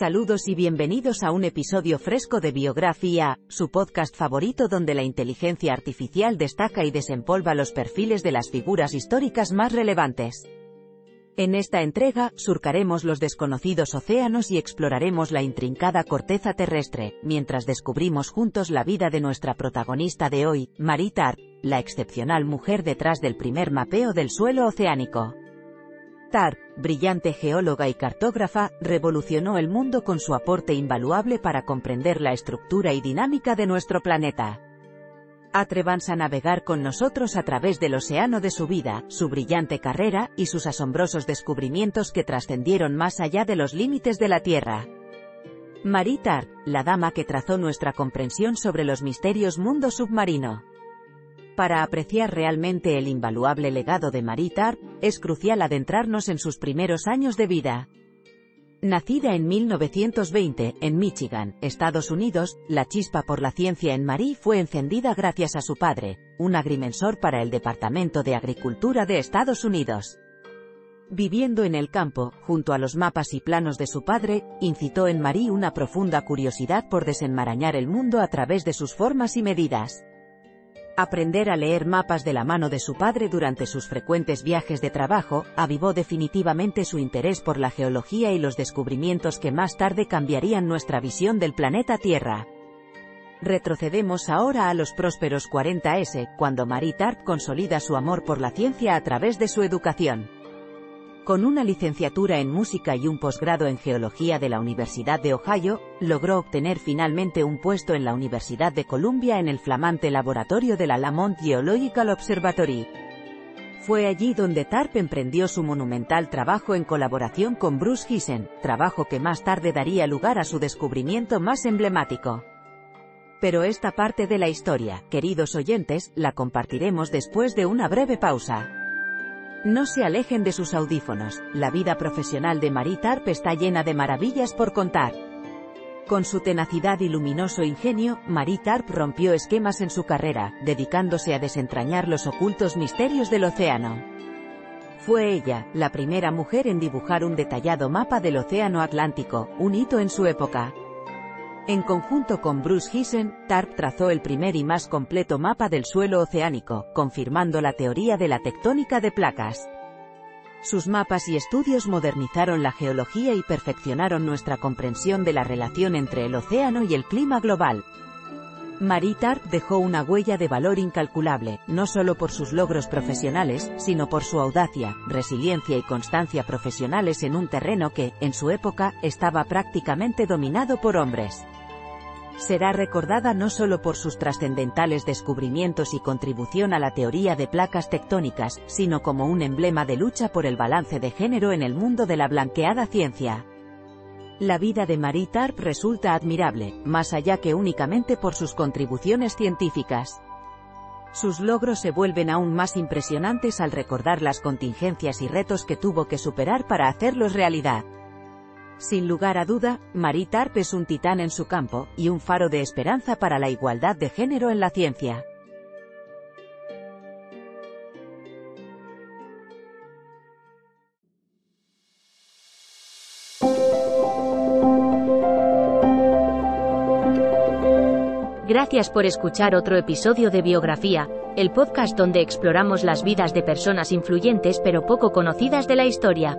Saludos y bienvenidos a un episodio fresco de Biografía, su podcast favorito donde la inteligencia artificial destaca y desempolva los perfiles de las figuras históricas más relevantes. En esta entrega, surcaremos los desconocidos océanos y exploraremos la intrincada corteza terrestre, mientras descubrimos juntos la vida de nuestra protagonista de hoy, Marie la excepcional mujer detrás del primer mapeo del suelo oceánico. Tar, brillante geóloga y cartógrafa, revolucionó el mundo con su aporte invaluable para comprender la estructura y dinámica de nuestro planeta. Atrévanse a navegar con nosotros a través del océano de su vida, su brillante carrera, y sus asombrosos descubrimientos que trascendieron más allá de los límites de la Tierra. Marie la dama que trazó nuestra comprensión sobre los misterios mundo submarino. Para apreciar realmente el invaluable legado de Marie es crucial adentrarnos en sus primeros años de vida. Nacida en 1920, en Michigan, Estados Unidos, la chispa por la ciencia en Marie fue encendida gracias a su padre, un agrimensor para el Departamento de Agricultura de Estados Unidos. Viviendo en el campo, junto a los mapas y planos de su padre, incitó en Marie una profunda curiosidad por desenmarañar el mundo a través de sus formas y medidas. Aprender a leer mapas de la mano de su padre durante sus frecuentes viajes de trabajo, avivó definitivamente su interés por la geología y los descubrimientos que más tarde cambiarían nuestra visión del planeta Tierra. Retrocedemos ahora a los prósperos 40S, cuando Marie consolida su amor por la ciencia a través de su educación. Con una licenciatura en música y un posgrado en geología de la Universidad de Ohio, logró obtener finalmente un puesto en la Universidad de Columbia en el flamante laboratorio de la Lamont Geological Observatory. Fue allí donde Tarp emprendió su monumental trabajo en colaboración con Bruce Giesen, trabajo que más tarde daría lugar a su descubrimiento más emblemático. Pero esta parte de la historia, queridos oyentes, la compartiremos después de una breve pausa. No se alejen de sus audífonos, la vida profesional de Marie Tarp está llena de maravillas por contar. Con su tenacidad y luminoso ingenio, Marie Tarp rompió esquemas en su carrera, dedicándose a desentrañar los ocultos misterios del océano. Fue ella, la primera mujer en dibujar un detallado mapa del Océano Atlántico, un hito en su época. En conjunto con Bruce Giesen, TARP trazó el primer y más completo mapa del suelo oceánico, confirmando la teoría de la tectónica de placas. Sus mapas y estudios modernizaron la geología y perfeccionaron nuestra comprensión de la relación entre el océano y el clima global. Marie Tarp dejó una huella de valor incalculable, no solo por sus logros profesionales, sino por su audacia, resiliencia y constancia profesionales en un terreno que, en su época, estaba prácticamente dominado por hombres será recordada no solo por sus trascendentales descubrimientos y contribución a la teoría de placas tectónicas, sino como un emblema de lucha por el balance de género en el mundo de la blanqueada ciencia. La vida de Marie Tarp resulta admirable, más allá que únicamente por sus contribuciones científicas. Sus logros se vuelven aún más impresionantes al recordar las contingencias y retos que tuvo que superar para hacerlos realidad. Sin lugar a duda, Marie Tarp es un titán en su campo, y un faro de esperanza para la igualdad de género en la ciencia. Gracias por escuchar otro episodio de Biografía, el podcast donde exploramos las vidas de personas influyentes pero poco conocidas de la historia.